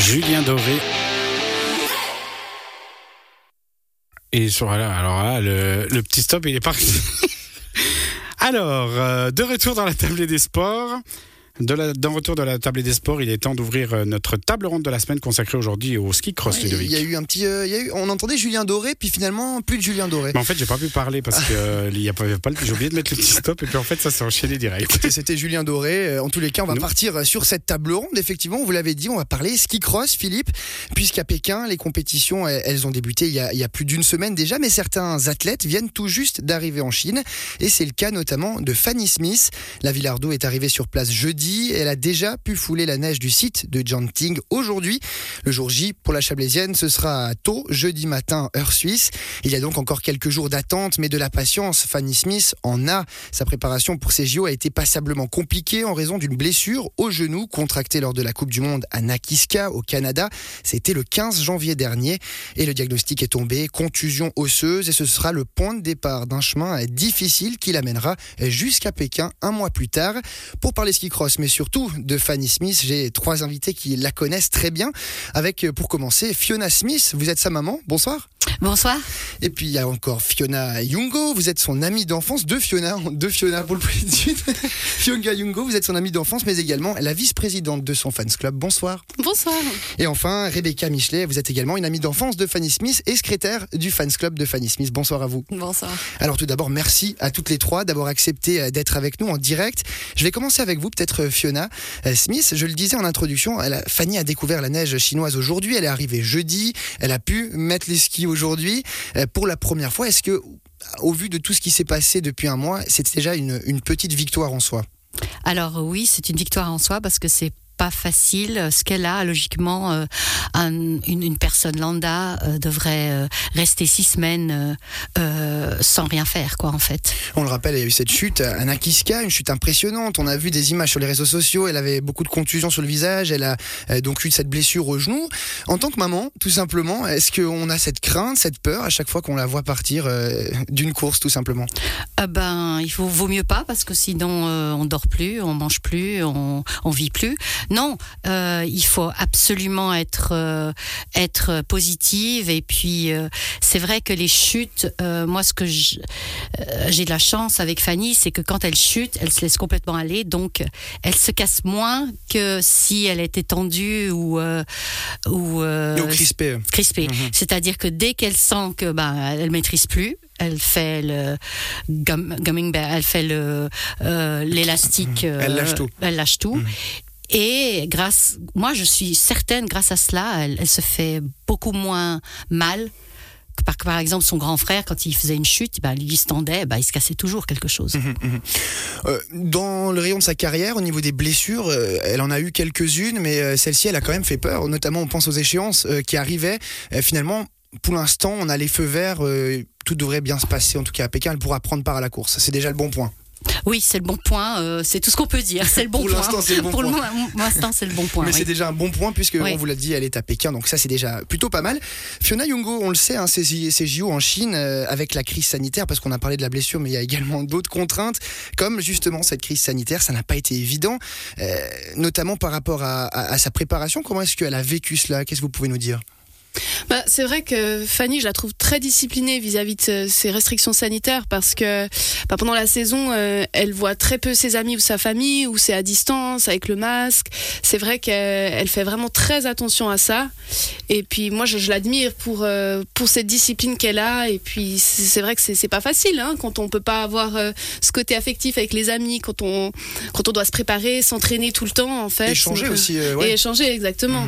Julien Doré. Et voilà, alors là, le, le petit stop, il est parti. alors, euh, de retour dans la table des sports. D'un retour de la table des sports, il est temps d'ouvrir euh, notre table ronde de la semaine consacrée aujourd'hui au ski cross, Ouais, Ludovic. Il y a eu un petit, euh, il y a eu- on entendait Julien Doré, puis finalement plus de Julien Doré. Mais en fait, j'ai pas pu parler parce que euh, il y a pas, j'ai oublié de mettre le petit stop et puis en fait, ça s'est enchaîné direct. C'était Julien Doré. En tous les cas, on va Nous. partir sur cette table ronde. Effectivement, vous l'avez dit, on va parler ski cross, Philippe, puisqu'à Pékin, les compétitions, elles ont débuté il y, a, il y a plus d'une semaine déjà, mais certains athlètes viennent tout juste d'arriver en Chine, et c'est le cas notamment de Fanny Smith. La Villardo est arrivée sur place jeudi. Elle a déjà pu fouler la neige du site de Janting aujourd'hui. Le jour J pour la Chablaisienne, ce sera tôt, jeudi matin, heure suisse. Il y a donc encore quelques jours d'attente, mais de la patience. Fanny Smith en a. Sa préparation pour ces JO a été passablement compliquée en raison d'une blessure au genou contractée lors de la Coupe du Monde à Nakiska, au Canada. C'était le 15 janvier dernier et le diagnostic est tombé, contusion osseuse et ce sera le point de départ d'un chemin difficile qui l'amènera jusqu'à Pékin un mois plus tard. Pour parler ski cross, mais surtout de Fanny Smith, j'ai trois invités qui la connaissent très bien. Avec, euh, pour commencer, Fiona Smith. Vous êtes sa maman. Bonsoir. Bonsoir. Et puis il y a encore Fiona Yungo, vous êtes son amie d'enfance, deux Fiona, deux Fiona pour le président. Fiona Yungo, vous êtes son amie d'enfance, mais également la vice-présidente de son fans club. Bonsoir. Bonsoir. Et enfin, Rebecca Michelet, vous êtes également une amie d'enfance de Fanny Smith et secrétaire du fans club de Fanny Smith. Bonsoir à vous. Bonsoir. Alors tout d'abord, merci à toutes les trois d'avoir accepté euh, d'être avec nous en direct. Je vais commencer avec vous, peut-être euh, Fiona Euh, Smith. Je le disais en introduction, Fanny a découvert la neige chinoise aujourd'hui. Elle est arrivée jeudi. Elle a pu mettre les skis aujourd'hui euh, pour la première fois. Est-ce que, au vu de tout ce qui s'est passé depuis un mois, c'est déjà une, une petite victoire en soi? Alors oui, c'est une victoire en soi parce que c'est pas facile. Ce qu'elle a, logiquement, euh, un- une, une personne lambda euh, devrait euh, rester six semaines sans rien faire, quoi, en fait. On le rappelle, il y a eu cette chute à Nakiska, une chute impressionnante. On a vu des images sur les réseaux sociaux. Elle avait beaucoup de contusions sur le visage. Elle a donc eu cette blessure au genou. En tant que maman, tout simplement, est-ce qu'on a cette crainte, cette peur à chaque fois qu'on la voit partir d'une course, tout simplement? Ah ben, il faut, vaut mieux pas parce que sinon on dort plus, on mange plus, on, on vit plus. Non, euh, il faut absolument être euh, être positive et puis euh, c'est vrai que les chutes, moi ce que j'ai de la chance avec Fanny, c'est que quand elle chute, elle se laisse complètement aller, donc elle se casse moins que si elle était tendue ou ou euh, Et au crispé. crispée. Mhm. C'est-à-dire que dès qu'elle sent que ben elle maîtrise plus, elle fait le gum- gumming elle fait le euh, l'élastique. Mhm. Elle lâche tout. Elle lâche tout. Mhm. Et grâce, moi je suis certaine, grâce à cela, elle, se fait beaucoup moins mal. Par, par exemple, son grand frère, quand il faisait une chute, lui il se tendait, ben, il se cassait toujours quelque chose. Euh, dans le rayon de sa carrière, au niveau des blessures, euh, elle en a eu quelques-unes, mais euh, celle-ci, elle a quand même fait peur. Notamment, on pense aux échéances qui arrivaient. Finalement, pour l'instant, on a les feux verts. tout devrait bien se passer, en tout cas à Pékin. Elle pourra prendre part à la course. C'est déjà le bon point. Oui, c'est le bon point. euh, c'est tout ce qu'on peut dire. C'est le bon Pour point. l'instant, c'est le bon Pour l'instant, c'est le bon point. Mais oui. c'est déjà un bon point puisque Oui. on vous l'a dit, elle est à Pékin, donc ça c'est déjà plutôt pas mal. Fiona Yungo, on le sait, hein, JO en Chine euh, avec la crise sanitaire, parce qu'on a parlé de la blessure, mais il y a également d'autres contraintes, comme justement cette crise sanitaire, ça n'a pas été évident, euh, notamment par rapport à, à- à sa préparation. Comment est-ce qu'elle a vécu cela? Qu'est-ce que vous pouvez nous dire? Bah, c'est vrai que Fanny, je la trouve très disciplinée vis-à-vis de ce- ces restrictions sanitaires parce que bah, pendant la saison, euh, elle voit très peu ses amis ou sa famille, ou c'est à distance avec le masque. C'est vrai qu'elle elle fait vraiment très attention à ça. Et puis moi, je, je l'admire pour euh, pour cette discipline qu'elle a. Et puis c'est vrai que c'est pas facile hein, quand on peut pas avoir euh, ce côté affectif avec les amis, quand on quand on doit se préparer, s'entraîner tout le temps en fait. Échanger Donc, aussi, ouais. Et échanger exactement.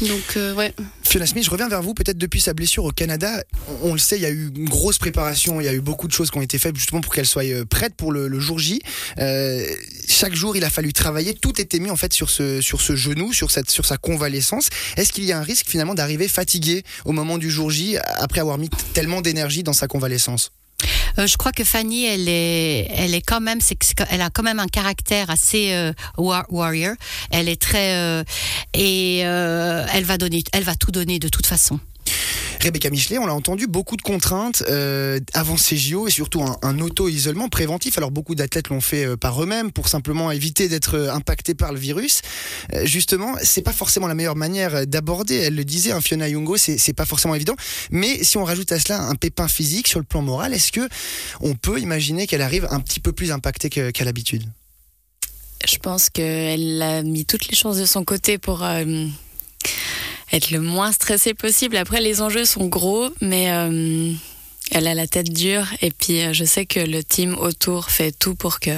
Mhm, Donc euh, ouais. Fiona Smith, je reviens vers vous. Peut-être depuis sa blessure au Canada, on, le sait, il y a eu une grosse préparation, il y a eu beaucoup de choses qui ont été faites justement pour qu'elle soit euh, prête pour le, le jour J. Euh, chaque jour, il a fallu travailler. Tout était mis en fait sur ce sur ce genou, sur cette sur sa convalescence. Est-ce qu'il y a un risque finalement d'arriver fatigué au moment du jour J après avoir mis tellement d'énergie dans sa convalescence? Euh, je crois que Fanny, elle est, elle est quand même, elle a quand même un caractère assez euh, war- warrior. Elle est très euh, et euh, elle va donner, elle va tout donner de toute façon. Rebecca Michelet, on l'a entendu, beaucoup de contraintes euh, avant ces JO et surtout un, auto-isolement préventif. Alors beaucoup d'athlètes l'ont fait euh, par eux-mêmes pour simplement éviter d'être euh, impactés par le virus. Euh, justement, c'est pas forcément la meilleure manière d'aborder. Elle le disait, hein, Fiona Youngo, c'est pas forcément évident. Mais si on rajoute à cela un pépin physique sur le plan moral, est-ce que on peut imaginer qu'elle arrive un petit peu plus impactée qu'à l'habitude? Je pense qu'elle a mis toutes les chances de son côté pour être le moins stressée possible. Après, les enjeux sont gros, mais euh, elle a la tête dure. Et puis, euh, je sais que le team autour fait tout pour que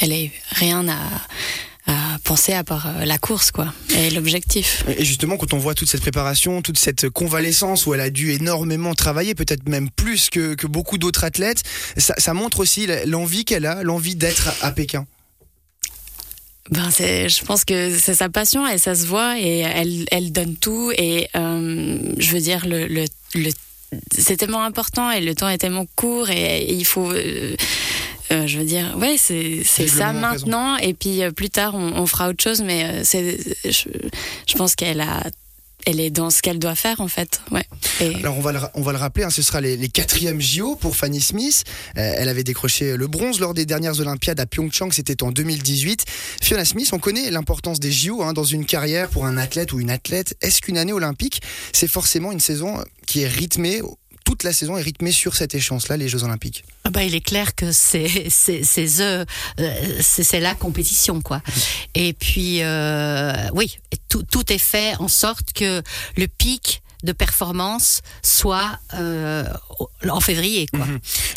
elle ait rien à, penser à part euh, la course, quoi, et l'objectif. Et justement, quand on voit toute cette préparation, toute cette convalescence où elle a dû énormément travailler, peut-être même plus que, que beaucoup d'autres athlètes, ça montre aussi l'envie qu'elle a, l'envie d'être à Pékin. Ben c'est, je pense que c'est sa passion et ça se voit et elle, elle donne tout et euh, je veux dire le, le, le c'est tellement important et le temps est tellement court et, et il faut euh, euh, je veux dire ouais c'est c'est ça maintenant et puis euh, plus tard on, on fera autre chose mais euh, c'est je, je pense qu'elle a elle est dans ce qu'elle doit faire en fait Alors on va le, rappeler, hein, ce sera les, les quatrièmes JO pour Fanny Smith. Euh, elle avait décroché le bronze lors des dernières Olympiades à Pyeongchang, c'était en 2018. Fiona Smith, on connaît l'importance des JO hein, dans une carrière pour un athlète ou une athlète. Est-ce qu'une année olympique, c'est forcément une saison qui est rythmée toute la saison est rythmée sur cette échéance-là, les Jeux Olympiques. Ah bah, il est clair que c'est c'est c'est euh, la compétition quoi. Et puis euh, oui, tout tout est fait en sorte que le pic de performance soit euh, en février quoi.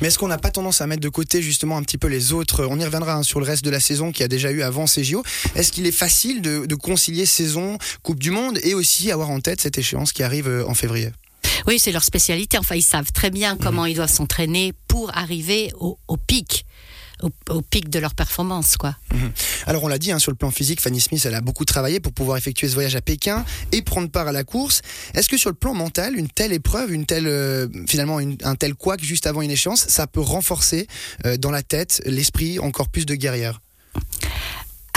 Mais est-ce qu'on n'a pas tendance à mettre de côté justement un petit peu les autres On y reviendra hein, sur le reste de la saison qu'il y a déjà eu avant ces JO. Est-ce qu'il est facile de, de concilier saison, Coupe du Monde et aussi avoir en tête cette échéance qui arrive en février? Oui, c'est leur spécialité. Enfin, ils savent très bien comment ils doivent s'entraîner pour arriver au, pic. Au, pic de leur performance, quoi. Alors on l'a dit, hein, sur le plan physique, Fanny Smith, elle a beaucoup travaillé pour pouvoir effectuer ce voyage à Pékin et prendre part à la course. Est-ce que sur le plan mental, une telle épreuve, une telle euh, finalement un tel couac juste avant une échéance, ça peut renforcer euh, dans la tête l'esprit encore plus de guerrière?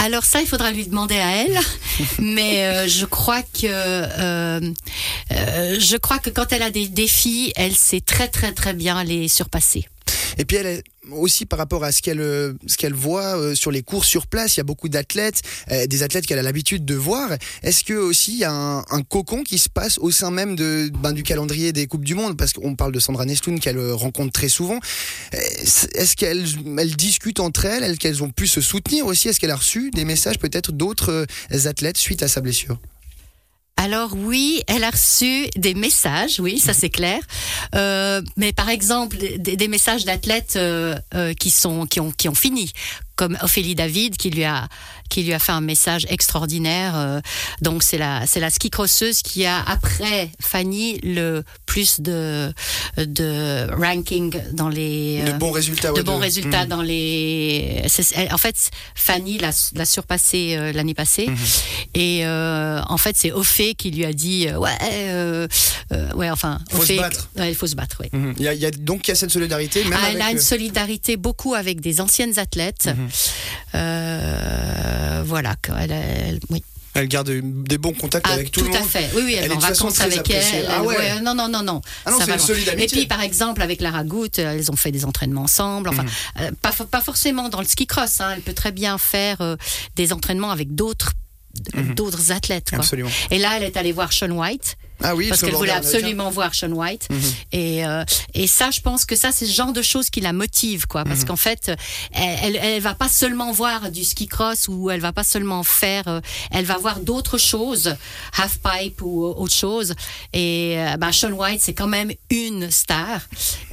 Alors ça, il faudra lui demander à elle. Mais euh, je crois que euh, euh, je crois que quand elle a des défis, elle sait très très très bien les surpasser. Et puis elle est aussi par rapport à ce qu'elle euh, ce qu'elle voit euh, sur les cours sur place, il y a beaucoup d'athlètes, euh, des athlètes qu'elle a l'habitude de voir. Est-ce que aussi il y a un, un cocon qui se passe au sein même de ben, du calendrier des coupes du monde? Parce qu'on parle de Sandra Nestoun qu'elle rencontre très souvent. Est-ce qu'elles elles discutent entre elles, qu'elles ont pu se soutenir aussi? Est-ce qu'elle a reçu des messages peut-être d'autres athlètes suite à sa blessure? Alors oui, elle a reçu des messages, oui, ça c'est clair. Euh, mais par exemple, des, messages d'athlètes euh, euh, qui sont qui ont qui ont fini, comme Ophélie David qui lui a qui lui a fait un message extraordinaire. euh, donc c'est la c'est la ski crosseuse qui a après Fanny le plus de de ranking dans les De euh, bons résultats. de ouais, bons de- résultats Mhm. dans les. En fait, Fanny l'a l'a surpassé euh, l'année passée, Mhm. et euh, en fait, c'est Ophé qui lui a dit euh, ouais, euh, euh, ouais, enfin, Faut se battre. ouais, il faut se battre, oui. Mhm. Il y a, il y a- donc il y a cette solidarité. Même Ah, avec, elle a une euh, solidarité beaucoup avec des anciennes athlètes. Euh, voilà, elle, elle- oui. elle garde des bons contacts Ah, avec tout, tout, le monde. à fait. Oui, oui, elle, Elle est en vacances avec appréciée. elle. Ah ouais. non, non, non, non. Ah non, Ça va Et puis, par exemple, avec Lara Goutte, euh, elles ont fait des entraînements ensemble. Enfin, Mhm. euh, pas, pas forcément dans le ski cross. Hein. Elle peut très bien faire euh, des entraînements avec d'autres Mhm. d'autres athlètes. Quoi. Absolument. Et là, elle est allée voir Sean White Ah oui, parce qu'elle voulait absolument voir Sean White. Mhm. Et, euh, et ça, je pense que ça, c'est ce genre de choses qui la motive, quoi. Mhm. Parce qu'en fait, elle, elle, va pas seulement voir du ski cross ou elle va pas seulement faire, euh, elle va voir d'autres choses, half pipe ou autre chose. Et euh, bah, Sean White, c'est quand même une star.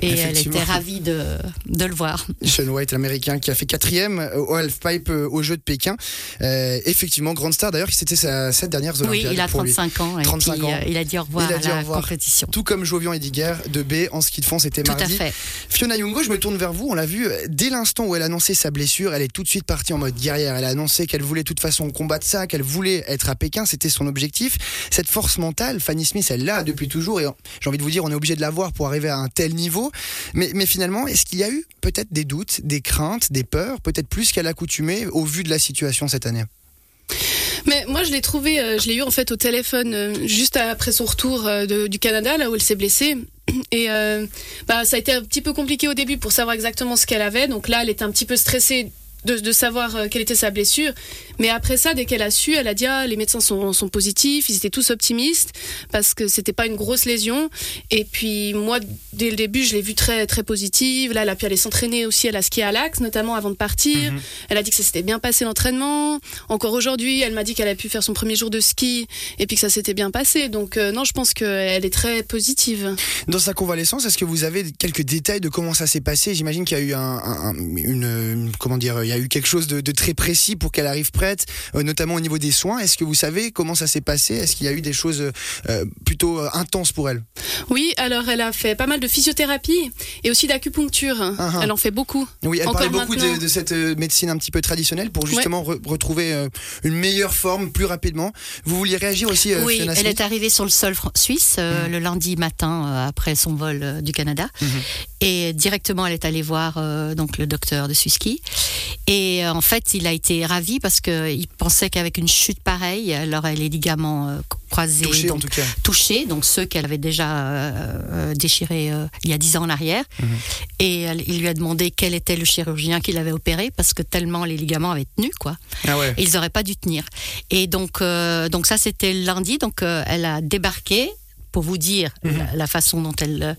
Et elle était ravie de, de le voir. Sean White, l'américain, qui a fait quatrième au halfpipe euh, aux Jeux de Pékin. Euh, effectivement, grande star d'ailleurs, c'était sa sept dernières Oui, Olympiades. il a pour lui. 35 ans. Et 35 puis, ans. euh, il a dit au revoir Il a à dit la au revoir. compétition. Tout comme Jovian Ediger de B en ski de fond, c'était Tout à mardi. fait. Fiona Youngo, je me tourne vers vous. On l'a vu euh, dès l'instant où elle a annoncé sa blessure, elle est tout de suite partie en mode guerrière. Elle a annoncé qu'elle voulait de toute façon combattre ça, qu'elle voulait être à Pékin. C'était son objectif. Cette force mentale, Fanny Smith, elle l'a depuis toujours. Et j'ai envie de vous dire, on est obligé de la voir pour arriver à un tel niveau. Mais, mais finalement, est-ce qu'il y a eu peut-être des doutes, des craintes, des peurs, peut-être plus qu'à l'accoutumée au vu de la situation cette année? Mais moi, je l'ai trouvé, euh, je l'ai eu en fait au téléphone euh, juste après son retour euh, du Canada, là où elle s'est blessée. Et bah, ça a été un petit peu compliqué au début pour savoir exactement ce qu'elle avait. Donc là, elle était un petit peu stressée de, de savoir euh, quelle était sa blessure. Mais après ça, dès qu'elle a su, elle a dit ah, les médecins sont, sont positifs, ils étaient tous optimistes parce que c'était pas une grosse lésion. Et puis moi, dès le début, je l'ai vue très très positive. Là, elle a pu aller s'entraîner aussi. Elle a skié à l'axe, notamment avant de partir. Elle a dit que ça s'était bien passé l'entraînement. Encore aujourd'hui, elle m'a dit qu'elle a pu faire son premier jour de ski et puis que ça s'était bien passé. Donc euh, non, je pense qu'elle est très positive. Dans sa convalescence, est-ce que vous avez quelques détails de comment ça s'est passé? J'imagine qu'il y a eu un, un- un- une, une- comment dire, y a eu quelque chose de, de très précis pour qu'elle arrive prête, euh, notamment au niveau des soins. Est-ce que vous savez comment ça s'est passé? Est-ce qu'il y a eu des choses euh, plutôt euh, intenses pour elle? Oui, alors elle a fait pas mal de physiothérapie et aussi d'acupuncture. Ah, ah. Elle en fait beaucoup. Oui, elle parlait beaucoup de, cette euh, médecine un petit peu traditionnelle pour justement re- retrouver euh, une meilleure forme plus rapidement. Vous vouliez réagir aussi, euh, Oui, Fiona elle est arrivée sur le sol suisse euh, le lundi matin euh, après son vol euh, du Canada. Et directement, elle est allée voir euh, donc le docteur de Suski. Et euh, en fait, il a été ravi parce qu'il pensait qu'avec une chute pareille, elle aurait les ligaments euh, croisés. touchée en donc, tout cas. touchés, donc ceux qu'elle avait déjà euh, euh, déchirés euh, il y a dix ans en arrière. Et elle- il lui a demandé quel était le chirurgien qui l'avait opéré parce que tellement les ligaments avaient tenu, quoi. Ah ouais. Et ils n'auraient pas dû tenir. Et donc, euh, donc ça, c'était lundi. Donc, euh, elle a débarqué pour vous dire la, la façon dont elle euh,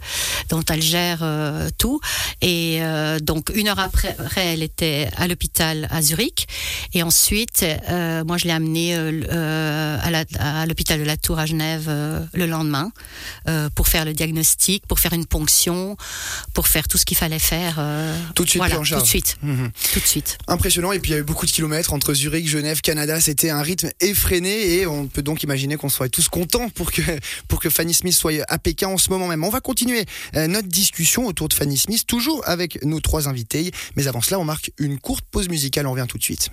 dont elle gère euh, tout. Et euh, donc une heure après, elle était à l'hôpital à Zurich. Et ensuite euh, moi je l'ai amenée à l'hôpital de la Tour à Genève le lendemain pour faire le diagnostic pour faire une ponction pour faire tout ce qu'il fallait faire Tout de suite voilà, tout de suite. Mhm. tout de suite. Impressionnant, et puis il y a eu beaucoup de kilomètres entre Zurich, Genève, Canada. C'était un rythme effréné, et on peut donc imaginer qu'on soit tous contents pour que, pour que Fanny Smith soit à Pékin en ce moment même. On va continuer euh, notre discussion autour de Fanny Smith, toujours avec nos trois invités. Mais avant cela, on marque une courte pause musicale. On revient tout de suite.